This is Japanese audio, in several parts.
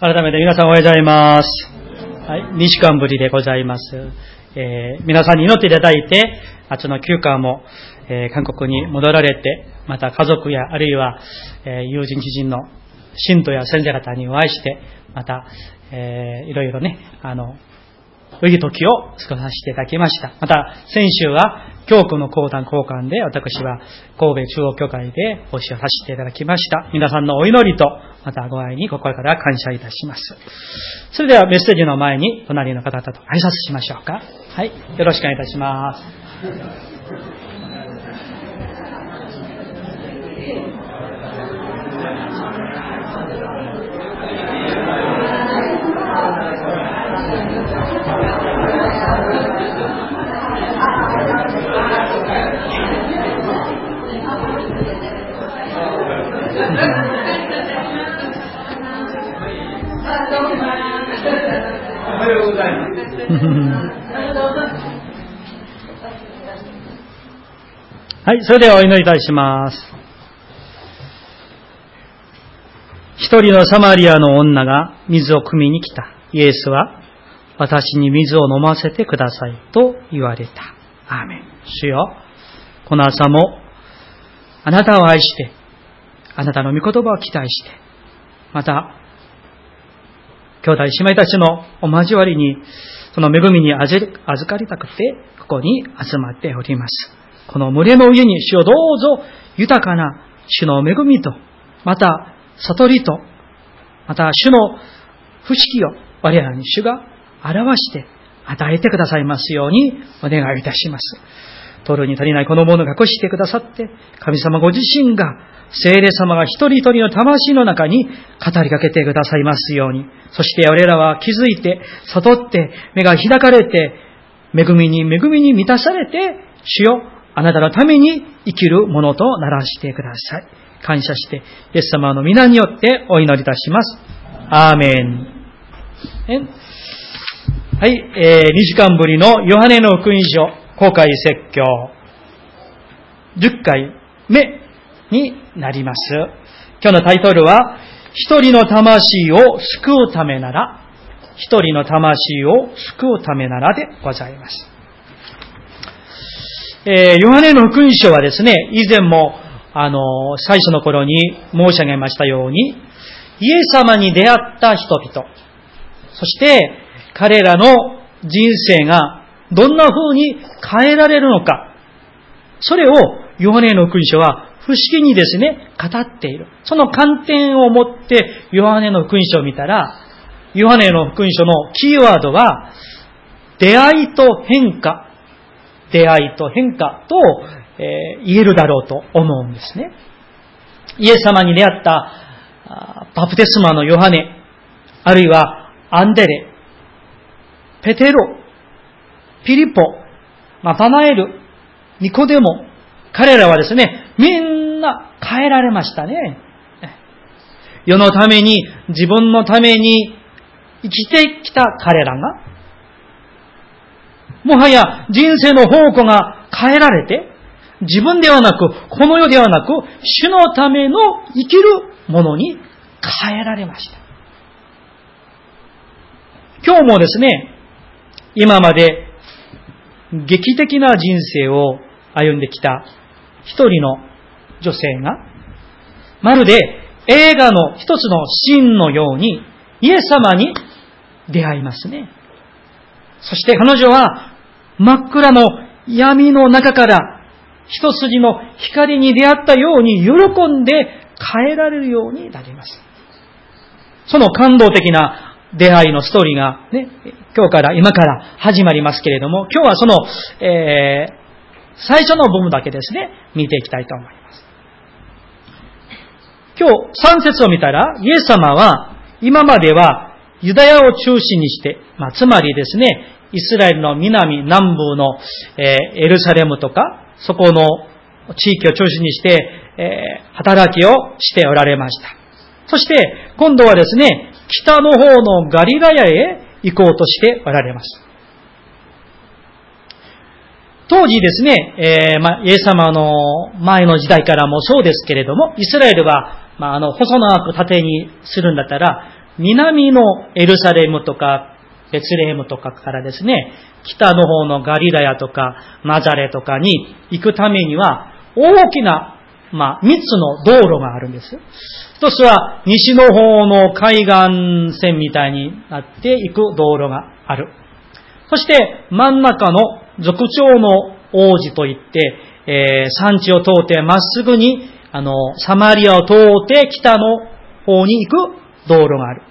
改めて皆さんおはようございます。はい、2週間ぶりでございます。えー皆さんに祈っていただいて、夏の休暇も、えー韓国に戻られて、また家族や、あるいは、えー友人知人の信徒や先生方にお会いして、また、えーいろいろね、あの、良い時を過ごさせていただきました。また、先週は、今日この講談交換で、私は神戸中央教会で奉仕をさせていただきました。皆さんのお祈りと、またご愛に心から感謝いたします。それではメッセージの前に、隣の方々と挨拶しましょうか。はい。よろしくお願いいたします。はい、それではお祈りいたします。一人のサマリアの女が水を汲みに来た。イエスは、私に水を飲ませてくださいと言われた。アーメン。主よ、この朝も、あなたを愛して、あなたの御言葉を期待して、また、兄弟姉妹たちのお交わりに、この恵みに預かりたくて、ここに集まっております。この群れの上に主をどうぞ豊かな主の恵みと、また悟りと、また主の不思議を我らに主が表して与えてくださいますようにお願いいたします。取るに足りないこのものを隠してくださって、神様ご自身が、聖霊様が一人一人の魂の中に語りかけてくださいますように、そして我らは気づいて、悟って、目が開かれて、恵みに恵みに満たされて、主よ、あなたのために生きるものとならしてください。感謝して、イエス様の皆によってお祈りいたします。アーメン。はい、えー、2時間ぶりのヨハネの福音書公開説教10回目になります。今日のタイトルは、一人の魂を救うためなら、一人の魂を救うためならでございます。えーヨハネの福音書はですね、以前も、あの、最初の頃に申し上げましたように、イエス様に出会った人々、そして彼らの人生がどんな風に変えられるのか、それをヨハネの福音書は不思議にですね、語っている。その観点を持ってヨハネの福音書を見たら、ヨハネの福音書のキーワードは、出会いと変化、出会いと変化と、えー言えるだろうと思うんですね。イエス様に出会ったバプテスマのヨハネ、あるいはアンデレ、ペテロ、ピリポ、ナタナエル、ニコデモ、彼らはですね、みんな変えられましたね。世のために、自分のために生きてきた彼らが、もはや人生の方向が変えられて、自分ではなく、この世ではなく、主のための生きるものに変えられました。今日もですね、今まで劇的な人生を歩んできた一人の女性が、まるで映画の一つのシーンのように、イエス様に出会いますね。そして彼女は真っ暗の闇の中から一筋の光に出会ったように喜んで変えられるようになります。その感動的な出会いのストーリーがね、今日から、今から始まりますけれども、今日はその、えー、最初の部分だけですね、見ていきたいと思います。今日3節を見たら、イエス様は今まではユダヤを中心にして、まあ、つまりですね、イスラエルの南、南部の、えーエルサレムとか、そこの地域を中心にして、えー働きをしておられました。そして、今度はですね、北の方のガリラヤへ行こうとしておられます。当時ですね、えーまあ、イエス様の前の時代からもそうですけれども、イスラエルは、まあ、あの、細長く縦にするんだったら、南のエルサレムとか、ベツレヘムとかからですね、北の方のガリラヤとか、ナザレとかに行くためには、大きな、まあ、三つの道路があるんです。一つは、西の方の海岸線みたいになっていく道路がある。そして、真ん中の族長の王子といって、えー、山地を通ってまっすぐに、あの、サマリアを通って北の方に行く道路がある。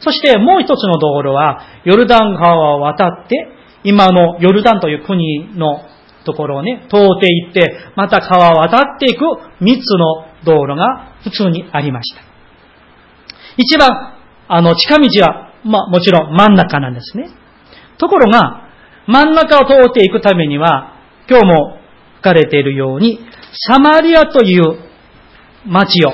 そしてもう一つの道路は、ヨルダン川を渡って、今のヨルダンという国のところをね、通っていって、また川を渡っていく三つの道路が普通にありました。一番、あの、近道は、まあ、もちろん真ん中なんですね。ところが、真ん中を通っていくためには、今日も書かれているように、サマリアという町を、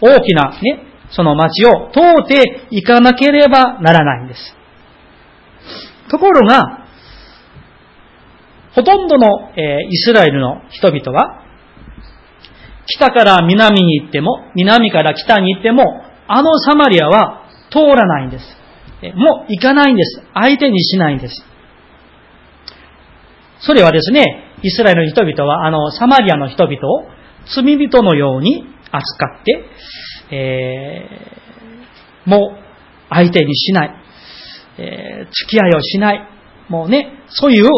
大きなね、その町を通っていかなければならないんです。ところが、ほとんどの、えイスラエルの人々は、北から南に行っても、南から北に行っても、あのサマリアは通らないんです。もう行かないんです。相手にしないんです。それはですね、イスラエルの人々は、あの、サマリアの人々を罪人のように扱って、えー、もう相手にしない、えー、付き合いをしない、もうね、そういう、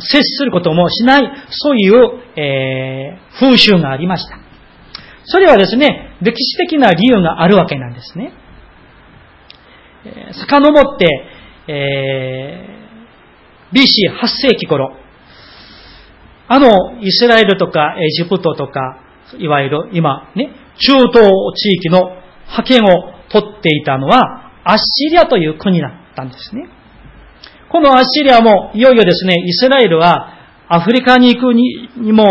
接することもしない、そういう、えー、風習がありました。それはですね、歴史的な理由があるわけなんですね。え、遡って、えー、BC8 世紀頃、あの、イスラエルとかエジプトとか、いわゆる今ね、中東地域の覇権を取っていたのは、アッシリアという国だったんですね。このアッシリアも、いよいよですね、イスラエルは、アフリカに行くにも、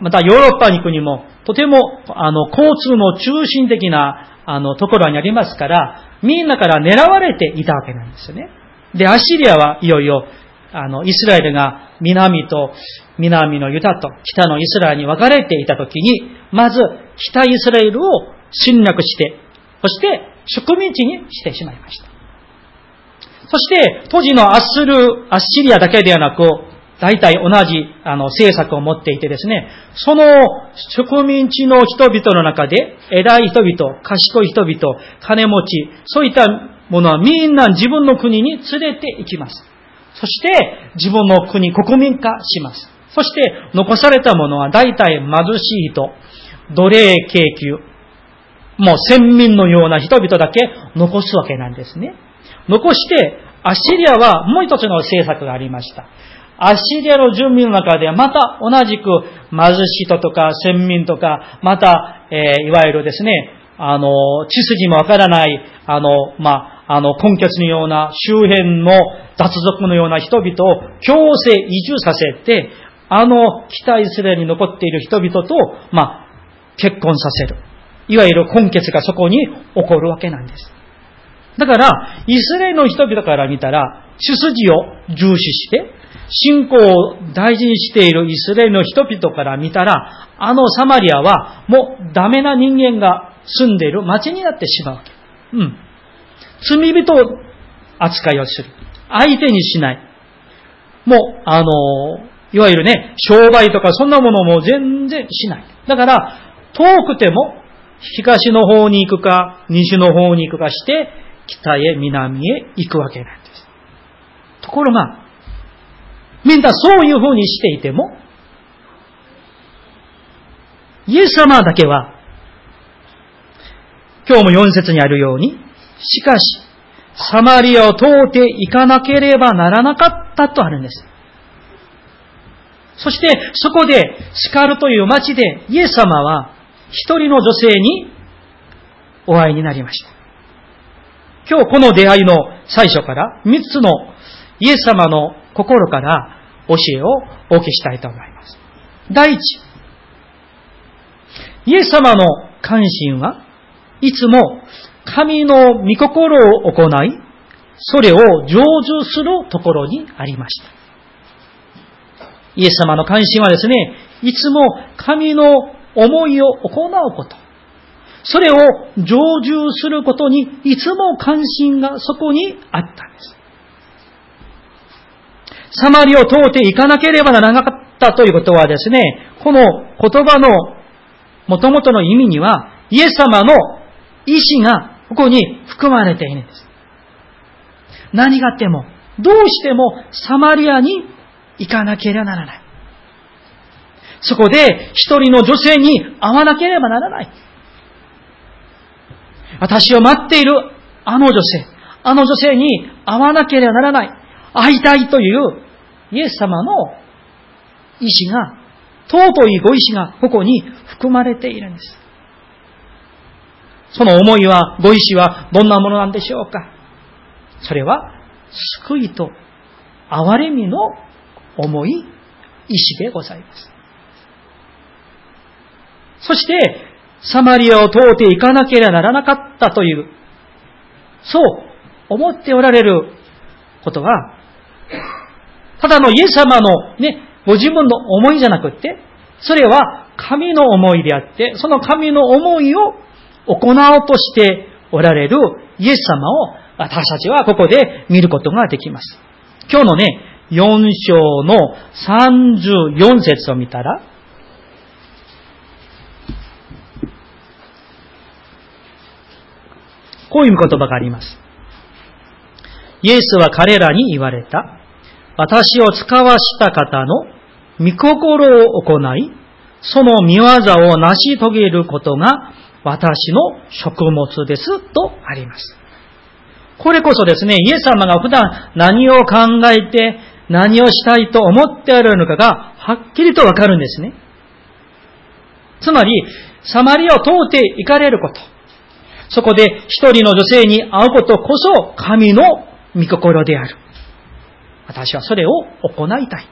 またヨーロッパに行くにも、とても、あの、交通の中心的な、あの、ところにありますから、みんなから狙われていたわけなんですよね。で、アッシリアはいよいよ、あの、イスラエルが南と、南のユダと北のイスラエルに分かれていたときに、まず北イスラエルを侵略して、そして植民地にしてしまいました。そして、当時のアッスル、アッシリアだけではなく、大体同じあの政策を持っていてですね、その植民地の人々の中で、偉い人々、賢い人々、金持ち、そういったものはみんな自分の国に連れて行きます。そして、自分の国、国民化します。そして、残されたものは大体貧しい人、奴隷階級、もう先民のような人々だけ残すわけなんですね。残して、アッシリアはもう一つの政策がありました。アッシリアの住民の中ではまた同じく貧しい人とか先民とか、また、えー、いわゆるですね、あの、血筋もわからない、あの、まあ、あの、根拠のような周辺の脱族のような人々を強制移住させて、あの北イスラエルに残っている人々と、まあ、結婚させる。いわゆる根血がそこに起こるわけなんです。だから、イスラエルの人々から見たら、主筋を重視して、信仰を大事にしているイスラエルの人々から見たら、あのサマリアはもうダメな人間が住んでいる町になってしまう。うん。罪人扱いをする。相手にしない。もう、あの、いわゆるね、商売とかそんなものも全然しない。だから、遠くても、東の方に行くか、西の方に行くかして、北へ南へ行くわけなんです。ところが、みんなそういう風にしていても、イエス様だけは、今日も4節にあるように、しかし、サマリアを通って行かなければならなかったとあるんです。そして、そこで、スカルという町で、イエス様は、一人の女性にお会いになりました。今日この出会いの最初から三つのイエス様の心から教えをお聞きしたいと思います。第一、イエス様の関心はいつも神の御心を行い、それを成就するところにありました。イエス様の関心はですね、いつも神の思いを行うこと。それを成就することにいつも関心がそこにあったんです。サマリを通っていかなければならなかったということはですね、この言葉の元々の意味には、イエス様の意志がここに含まれているんです。何があっても、どうしてもサマリアに行かなければならない。そこで一人の女性に会わなければならない。私を待っているあの女性、あの女性に会わなければならない。会いたいというイエス様の意志が、尊いご意志がここに含まれているんです。その思いは、ご意志はどんなものなんでしょうかそれは、救いと憐れみの思い、意志でございます。そして、サマリアを通っていかなければならなかったという、そう思っておられることは、ただのイエス様のね、ご自分の思いじゃなくって、それは神の思いであって、その神の思いを行おうとしておられるイエス様を私たちはここで見ることができます。今日のね、4章の34節を見たら、こういう言葉があります。イエスは彼らに言われた。私を使わした方の御心を行い、その見業を成し遂げることが私の食物ですとあります。これこそですね、イエス様が普段何を考えて何をしたいと思っておられるのかがはっきりとわかるんですね。つまり、サマリアを通って行かれること。そこで一人の女性に会うことこそ神の御心である。私はそれを行いたい。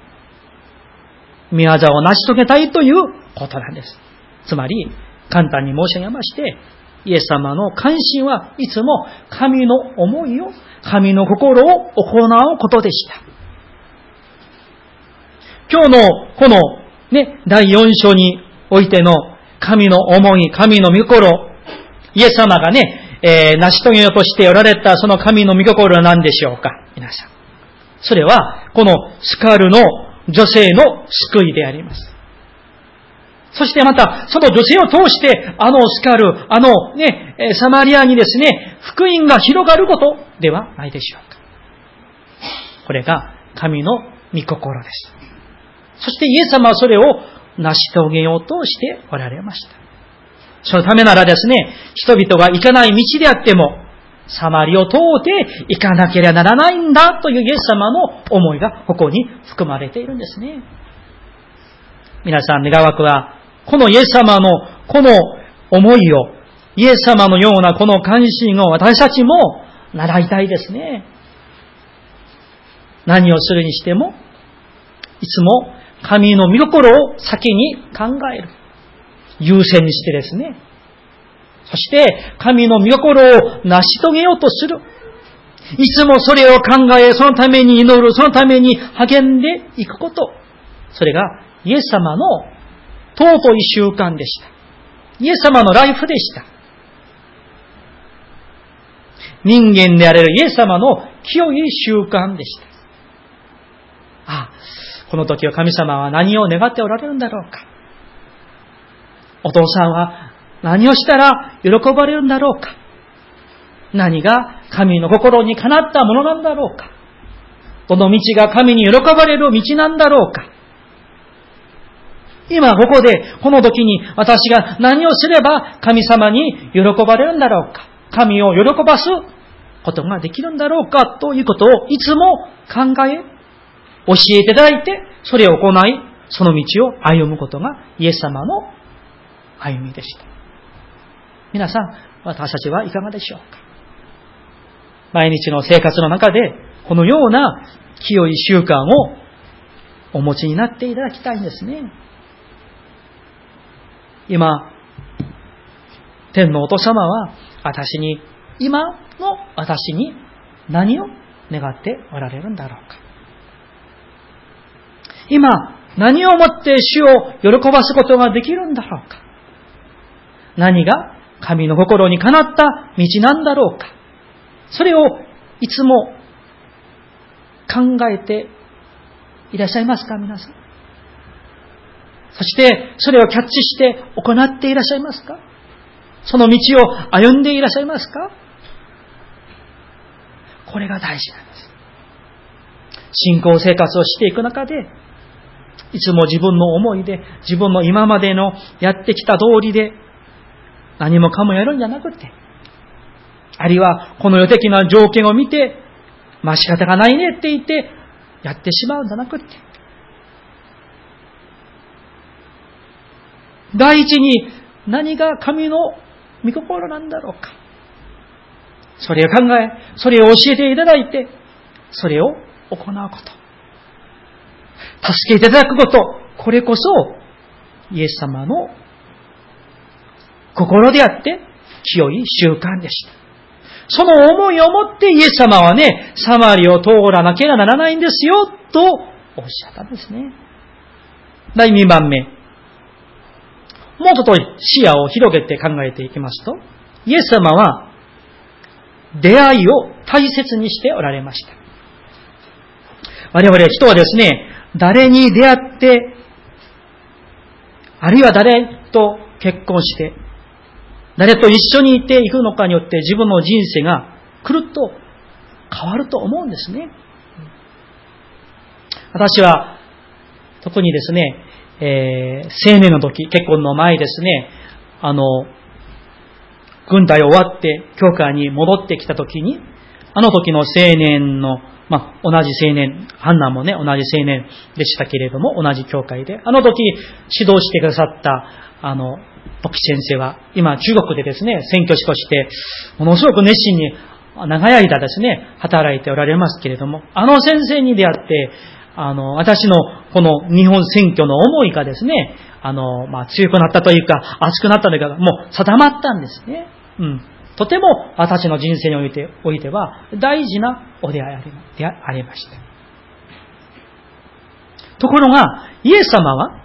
見業を成し遂げたいということなんです。つまり、簡単に申し上げまして、イエス様の関心はいつも神の思いを、神の心を行うことでした。今日のこのね、第4章においての神の思い、神の御心、イエス様がね、えー、成し遂げようとしておられたその神の御心は何でしょうか？皆さん。それは、このスカルの女性の救いであります。そしてまた、その女性を通して、あのスカル、あのね、サマリアにですね、福音が広がることではないでしょうか。これが神の御心です。そしてイエス様はそれを成し遂げようとしておられました。そのためならですね、人々が行かない道であっても、サマリを通って行かなければならないんだというイエス様の思いがここに含まれているんですね。皆さん、願わくは、このイエス様のこの思いを、イエス様のようなこの関心を私たちも習いたいですね。何をするにしても、いつも神の見心を先に考える。優先にしてですね。そして、神の御心を成し遂げようとする。いつもそれを考え、そのために祈る、そのために励んでいくこと。それが、イエス様の尊い習慣でした。イエス様のライフでした。人間であれるイエス様の清い習慣でした。ああ、この時は神様は何を願っておられるんだろうか。お父さんは何をしたら喜ばれるんだろうか？何が神の心にかなったものなんだろうか？この道が神に喜ばれる道なんだろうか？今ここで、この時に私が何をすれば神様に喜ばれるんだろうか？神を喜ばすことができるんだろうかということをいつも考え、教えていただいて、それを行い、その道を歩むことがイエス様の歩みでした。皆さん、私たちはいかがでしょうか？毎日の生活の中で、このような清い習慣をお持ちになっていただきたいんですね。今、天のお父様は私に、今の私に何を願っておられるんだろうか？今、何をもって主を喜ばすことができるんだろうか？何が神の心にかなった道なんだろうか。それをいつも考えていらっしゃいますか皆さん。そして、それをキャッチして行っていらっしゃいますかその道を歩んでいらっしゃいますかこれが大事なんです。信仰生活をしていく中で、いつも自分の思いで、自分の今までのやってきた通りで、何もかもやるんじゃなくて、あるいはこの予的な条件を見て、まあ仕方がないねって言って、やってしまうんじゃなくて、第一に何が神の御心なんだろうか。それを考え、それを教えていただいて、それを行うこと。助けていただくこと。これこそ、イエス様の心であって、清い習慣でした。その思いを持ってイエス様はね、サマリを通らなければならないんですよ、とおっしゃったんですね。第2番目。もうちょっと視野を広げて考えていきますと、イエス様は出会いを大切にしておられました。我々人はですね、誰に出会って、あるいは誰と結婚して、誰と一緒にいていくのかによって自分の人生がくるっと変わると思うんですね。私は特にですね、えー、青年の時、結婚の前ですね、あの、軍隊終わって教会に戻ってきた時に、あの時の青年の、まあ、同じ青年、ハンナもね、同じ青年でしたけれども、同じ教会で、あの時指導してくださった、あの、牧師先生は、今中国でですね、選挙師として、ものすごく熱心に長い間ですね、働いておられますけれども、あの先生に出会って、あの、私のこの日本選挙の思いがですね、あの、まあ、強くなったというか、熱くなったというか、もう定まったんですね。うん。とても私の人生においておいては大事なお出会いでありました。ところが、イエス様は、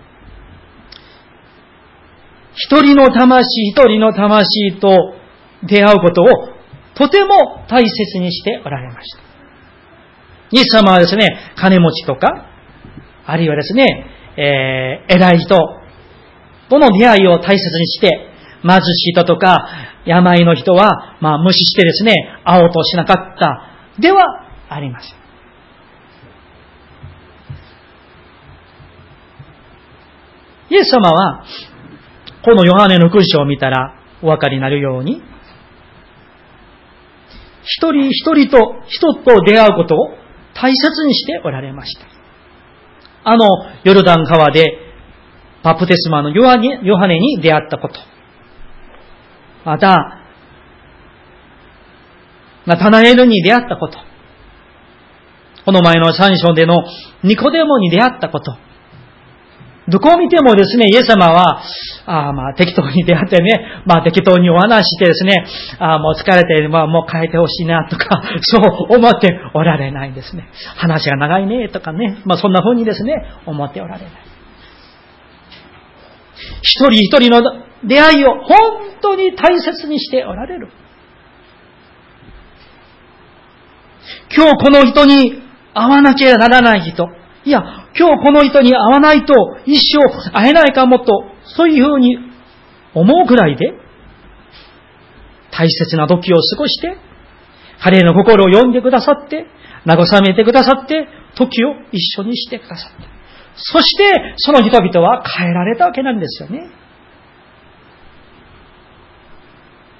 一人の魂、一人の魂と出会うことをとても大切にしておられました。イエス様はですね、金持ちとか、あるいはですね、えー、偉い人との出会いを大切にして、貧しい人とか、病の人は、まあ、無視してですね、会おうとしなかった、ではありません。イエス様は、このヨハネの勲章を見たらお分かりになるように、一人一人と人と出会うことを大切にしておられました。あの、ヨルダン川で、バプテスマのヨハネヨハネに出会ったこと。また、ナタナエルに出会ったこと。この前の三章でのニコデモに出会ったこと。どこを見てもですね、イエス様は、あまあ適当に出会ってね、まあ適当にお話してですね、あもう疲れて、まあもう変えてほしいなとか、そう思っておられないんですね。話が長いねとかね、まあそんな風にですね、思っておられない。一人一人の出会いを本当に大切にしておられる。今日この人に会わなきゃならない人、いや、今日この人に会わないと一生会えないかもと、そういうふうに思うくらいで、大切な時を過ごして、彼の心を読んでくださって、慰めてくださって、時を一緒にしてくださった。そして、その人々は変えられたわけなんですよね。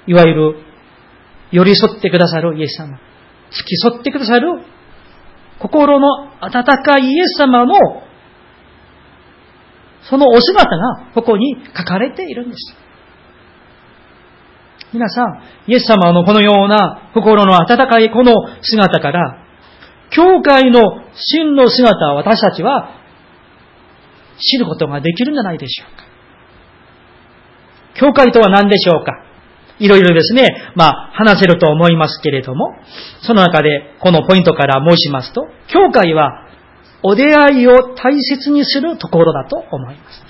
いわゆる、寄り添ってくださるイエス様。付き添ってくださる心の温かいイエス様の、そのお姿がここに書かれているんです。皆さん、イエス様のこのような心の温かいこの姿から、教会の真の姿を私たちは知ることができるんじゃないでしょうか。教会とは何でしょうかいろいろですね、まあ、話せると思いますけれども、その中でこのポイントから申しますと、教会はお出会いを大切にするところだと思います。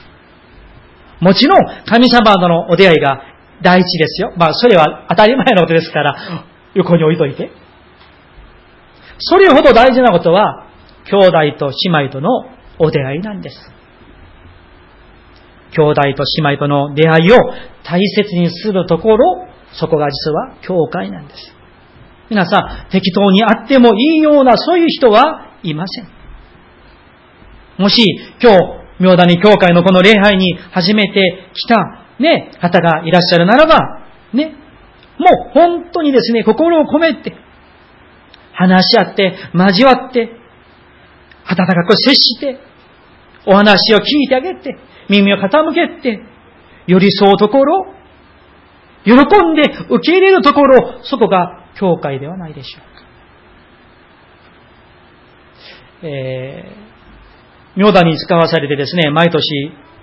もちろん、神様とのお出会いが第一ですよ。まあ、それは当たり前のことですから、横に置いといて。それほど大事なことは、兄弟と姉妹とのお出会いなんです。兄弟と姉妹との出会いを大切にするところ、そこが実は教会なんです。皆さん、適当にあってもいいようなそういう人はいません。もし、今日、明谷教会のこの礼拝に初めて来た、ね、方がいらっしゃるならば、ね、もう本当にですね、心を込めて、話し合って、交わって、温かく接して、お話を聞いてあげて、耳を傾けて、寄り添うところ、喜んで受け入れるところ、そこが教会ではないでしょうか。えー、妙だに使わされてですね、毎年、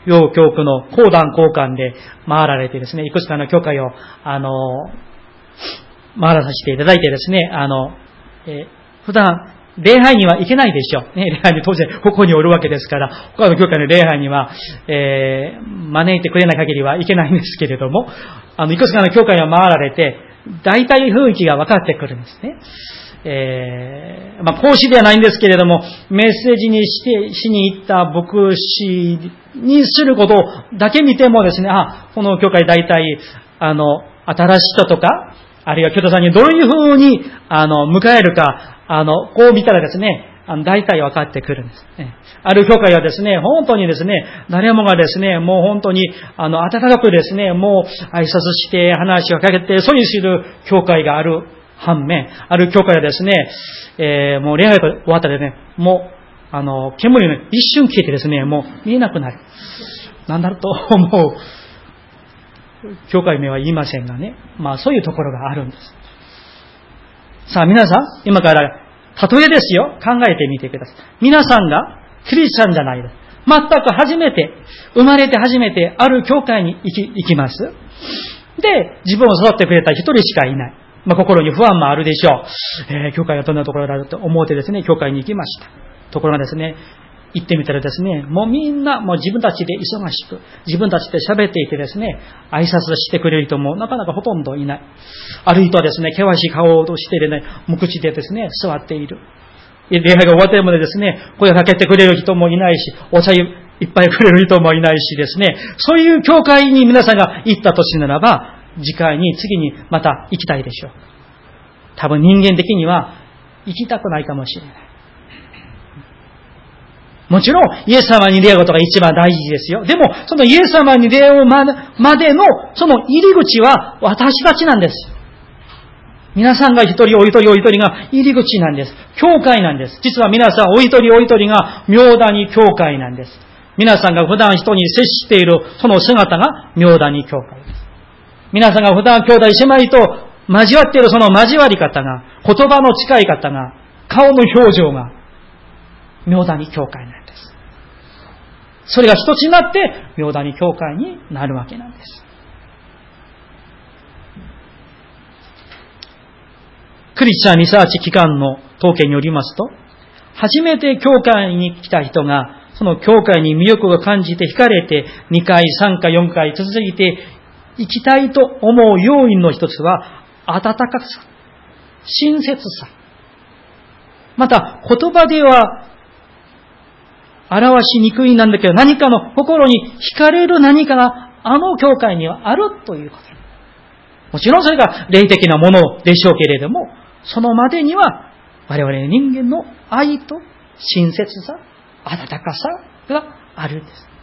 洋教区の講談交換で回られてですね、いくつかの教会を、あの、回らさせていただいてですね、あの、えー、普段、礼拝には行けないでしょう。ね、礼拝に当然ここにおるわけですから、他の教会の礼拝には、えー、招いてくれない限りはいけないんですけれども、あの、いくつかの教会を回られて、大体雰囲気が分かってくるんですね。えー、まあ、講師ではないんですけれども、メッセージにして、しに行った牧師にすることだけ見てもですね、あ、この教会大体、あの、新しい人とか、あるいは京都さんにどういうふうに、あの、迎えるか、あの、こう見たらですね、あの、大体分かってくるんです。ねある教会はですね、本当にですね、誰もがですね、もう本当に、あの、温かくですね、もう挨拶して話をかけて、そうにする教会がある反面、ある教会はですね、えー、もう恋愛が終わったらね、もう、あの、煙をね、一瞬消えてですね、もう見えなくなる。なんだろうと思う。教会名は言いませんがね。まあそういうところがあるんです。さあ皆さん、今から例えですよ、考えてみてください。皆さんがクリスチャンじゃないです。全く初めて、生まれて初めてある教会に行き行きます。で、自分を育ってくれた一人しかいない。まあ、心に不安もあるでしょう。えー、教会がどんなところだろうと思ってですね、教会に行きました。ところがですね、行ってみたらですね、もうみんな、もう自分たちで忙しく、自分たちで喋っていてですね、挨拶してくれる人もなかなかほとんどいない。ある人はですね、険しい顔をしてでね、無口でですね、座っている。礼拝が終わってもですね、声をかけてくれる人もいないし、お茶いっぱいくれる人もいないしですね、そういう教会に皆さんが行ったとしならば、次回に次にまた行きたいでしょう。多分人間的には行きたくないかもしれない。もちろん、イエス様に出会うことが一番大事ですよ。でも、そのイエス様に出会うまでの、その入り口は私たちなんです。皆さんが一人お一人お一人が入り口なんです。教会なんです。実は皆さんお一人お一人が妙谷教会なんです。皆さんが普段人に接しているその姿が妙谷教会です。皆さんが普段兄弟姉妹と交わっているその交わり方が、言葉の近い方が、顔の表情が、妙谷教会なんです。それが一つになって、妙谷教会になるわけなんです。クリスチャンリサーチ機関の統計によりますと、初めて教会に来た人が、その教会に魅力を感じて惹かれて、2回、3回、4回続いて行きたいと思う要因の一つは、温かさ、親切さ。また、言葉では表しにくいなんだけど、何かの心に惹かれる何かがあの教会にはあるということ。もちろんそれが霊的なものでしょうけれども、そのまでには我々人間の愛と親切さ、温かさがあるんです。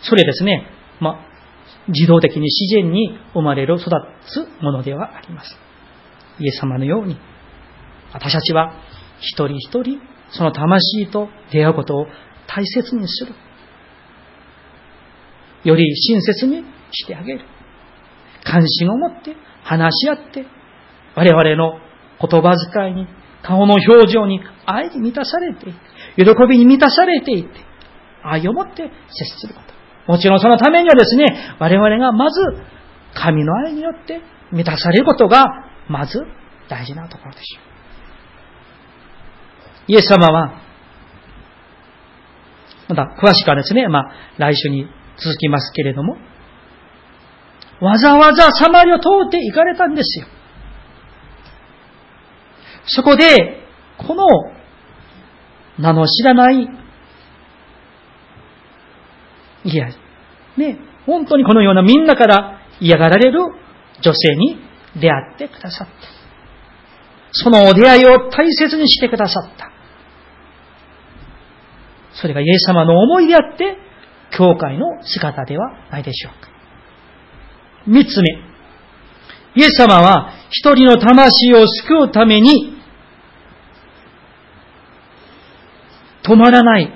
それですね、まあ、自動的に自然に生まれる、育つものではあります。イエス様のように、私たちは一人一人その魂と出会うことを大切にする。より親切にしてあげる。関心を持って話し合って、我々の言葉遣いに、顔の表情に愛に満たされて、喜びに満たされていて、愛を持って接すること。もちろんそのためにはですね、我々がまず神の愛によって満たされることが、まず大事なところでしょう。イエス様は、また詳しくはですね、まあ、来週に続きますけれども、わざわざサマリを通って行かれたんですよ。そこで、この名の知らない、いや、ね、本当にこのようなみんなから嫌がられる女性に出会ってくださった。そのお出会いを大切にしてくださった。それがイエス様の思いであって、教会の姿ではないでしょうか。三つ目。イエス様は一人の魂を救うために、止まらない、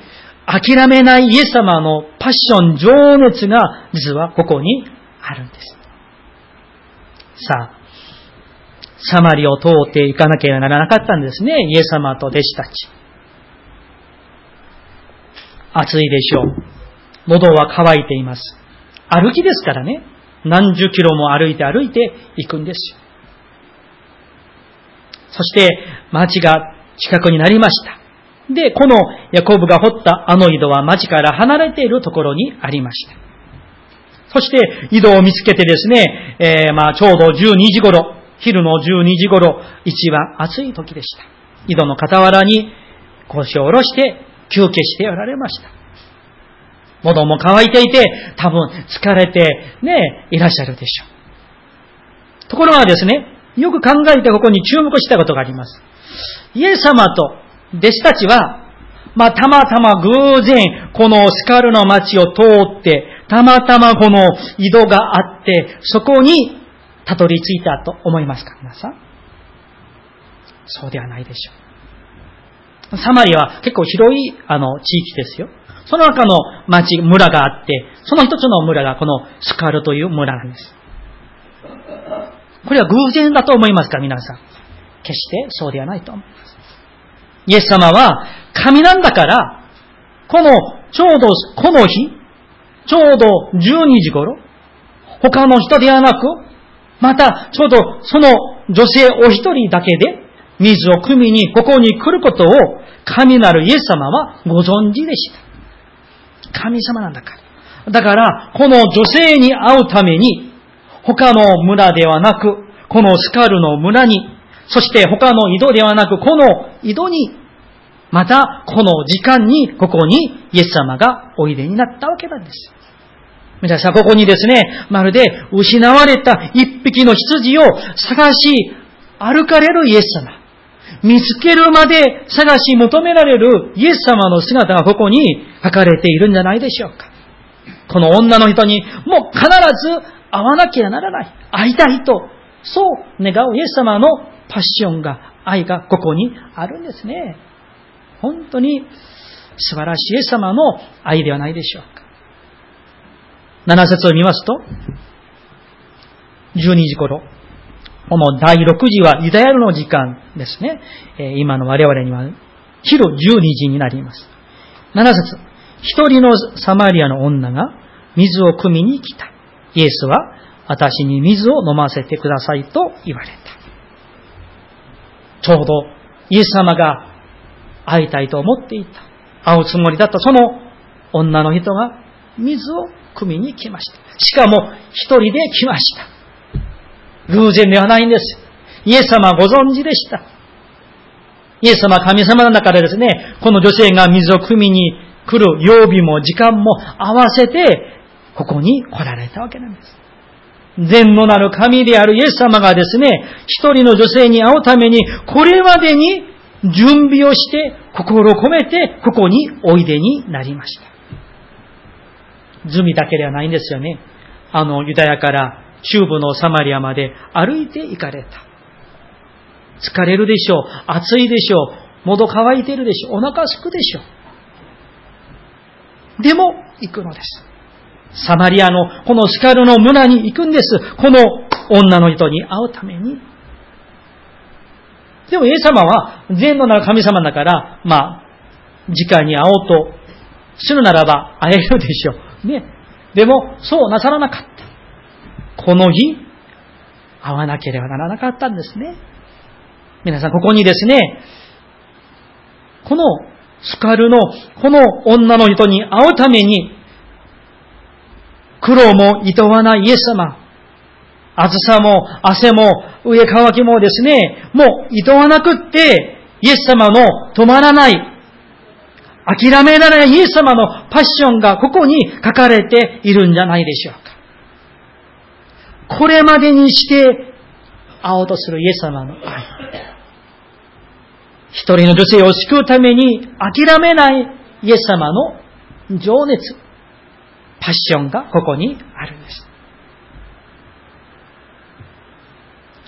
諦めないイエス様のパッション、情熱が実はここにあるんです。さあ、サマリを通っていかなければならなかったんですね。イエス様と弟子たち。暑いでしょう。喉は渇いています。歩きですからね。何十キロも歩いて歩いて行くんですよ。そして、町が近くになりました。で、このヤコブが掘ったあの井戸は町から離れているところにありました。そして、井戸を見つけてですね、えー、まあ、ちょうど12時頃、昼の12時頃、一番暑い時でした。井戸の傍らに腰を下ろして休憩しておられました。喉も渇いていて、多分疲れてね、いらっしゃるでしょう。ところがですね、よく考えてここに注目したことがあります。イエス様と弟子たちは、まあ、たまたま偶然、このスカルの町を通って、たまたまこの井戸があって、そこにたどり着いたと思いますか皆さん。そうではないでしょう。サマリは結構広い、あの、地域ですよ。その中の町、村があって、その一つの村がこのスカルという村なんです。これは偶然だと思いますか皆さん。決してそうではないと思います。イエス様は神なんだから、このちょうどこの日、ちょうど12時頃、他の人ではなく、またちょうどその女性お一人だけで水を汲みにここに来ることを神なるイエス様はご存知でした。神様なんだから。だから、この女性に会うために、他の村ではなく、このスカルの村にそして他の井戸ではなく、この井戸に、またこの時間に、ここにイエス様がおいでになったわけなんです。皆さん、ここにですね、まるで失われた一匹の羊を探し歩かれるイエス様。見つけるまで探し求められるイエス様の姿がここに書かれているんじゃないでしょうか。この女の人にもう必ず会わなきゃならない。会いたいと、そう願うイエス様のパッションが、愛がここにあるんですね。本当に素晴らしいイエス様の愛ではないでしょうか。7節を見ますと、12時頃、この第6時はユダヤの時間ですね。今の我々には昼12時になります。7節一人のサマリアの女が水を汲みに来た。イエスは私に水を飲ませてくださいと言われた。ちょうどイエス様が会いたいと思っていた。会うつもりだったその女の人が水を汲みに来ました。しかも一人で来ました。偶然ではないんです。イエス様はご存知でした。イエス様は神様の中でですね、この女性が水を汲みに来る曜日も時間も合わせて、ここに来られたわけなんです。善のなる神であるイエス様がですね、一人の女性に会うために、これまでに準備をして、心を込めて、ここにおいでになりました。済みだけではないんですよね。あの、ユダヤから中部のサマリアまで歩いて行かれた。疲れるでしょう。暑いでしょう。喉乾いてるでしょう。お腹すくでしょう。でも、行くのです。サマリアのこのスカルの村に行くんです。この女の人に会うために。でもイエス様は善のなる神様だから、まあ、直に会おうとするならば会えるでしょう。ね。でも、そうなさらなかった。この日、会わなければならなかったんですね。皆さん、ここにですね、このスカルのこの女の人に会うために苦労も厭わないイエス様。暑さも汗も上乾きもですね、もう厭わなくって、イエス様の止まらない、諦められないイエス様のパッションがここに書かれているんじゃないでしょう。これまでにして会おうとするイエス様の愛。一人の女性を救うために諦めないイエス様の情熱、パッションがここにあるんです。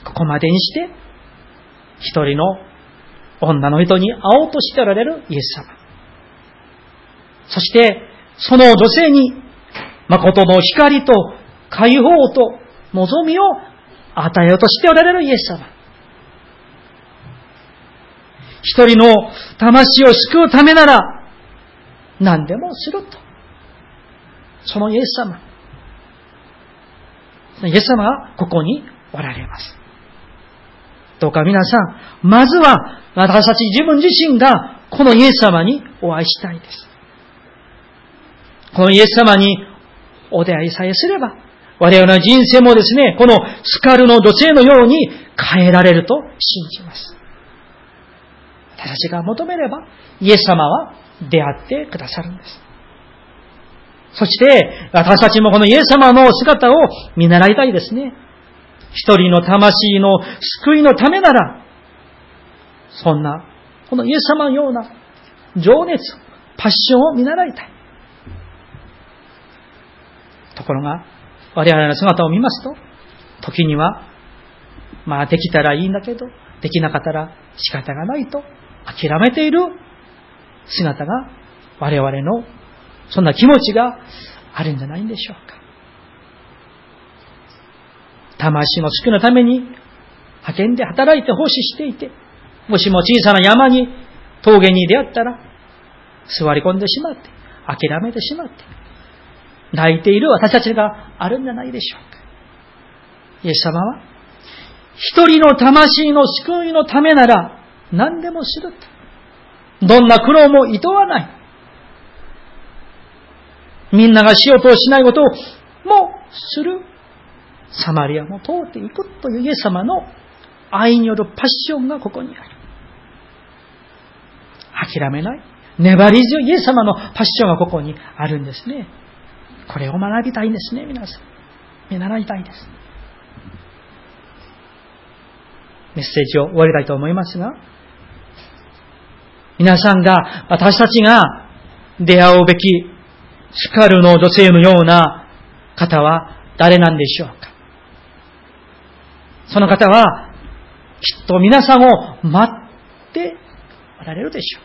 ここまでにして、一人の女の人に会おうとしておられるイエス様。そして、その女性に、誠の光と解放と望みを与えようとしておられるイエス様。一人の魂を救うためなら、何でもすると。そのイエス様。イエス様がここにおられます。どうか皆さん、まずは私たち自分自身がこのイエス様にお会いしたいです。このイエス様にお出会いさえすれば、我々の人生もですね、このスカルの土星のように変えられると信じます。私たちが求めれば、イエス様は出会ってくださるんです。そして、私たちもこのイエス様の姿を見習いたいですね。一人の魂の救いのためなら、そんな、このイエス様のような情熱、パッションを見習いたい。ところが、我々の姿を見ますと、時には、まあできたらいいんだけど、できなかったら仕方がないと諦めている姿が我々のそんな気持ちがあるんじゃないんでしょうか。魂の救いのために派遣で働いて奉仕していて、もしも小さな山に、峠に出会ったら、座り込んでしまって、諦めてしまって、泣いている私たちがあるんじゃないでしょうか。イエス様は、一人の魂の救いのためなら、何でもすると。どんな苦労も厭わない。みんながしようとしないことを、もする。サマリアも通っていくというイエス様の愛によるパッションがここにある。諦めない。粘り強いイエス様のパッションがここにあるんですね。これを学びたいんですね、皆さん。見習いたいです。メッセージを終わりたいと思いますが、皆さんが、私たちが出会うべきスカルの女性のような方は誰なんでしょうか？その方は、きっと皆さんを待っておられるでしょう。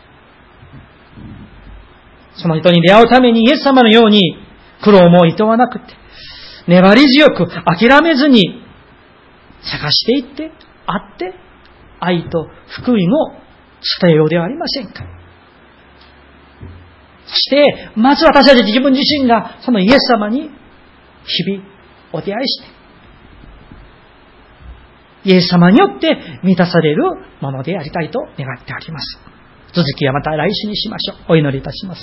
その人に出会うためにイエス様のように苦労も厭わなくて、粘り強く諦めずに探していって、会って、愛と福音を伝えようではありませんか。そして、まず私たち自分自身がそのイエス様に日々お出会いして、イエス様によって満たされるものでありたいと願っております。続きはまた来週にしましょう。お祈りいたします。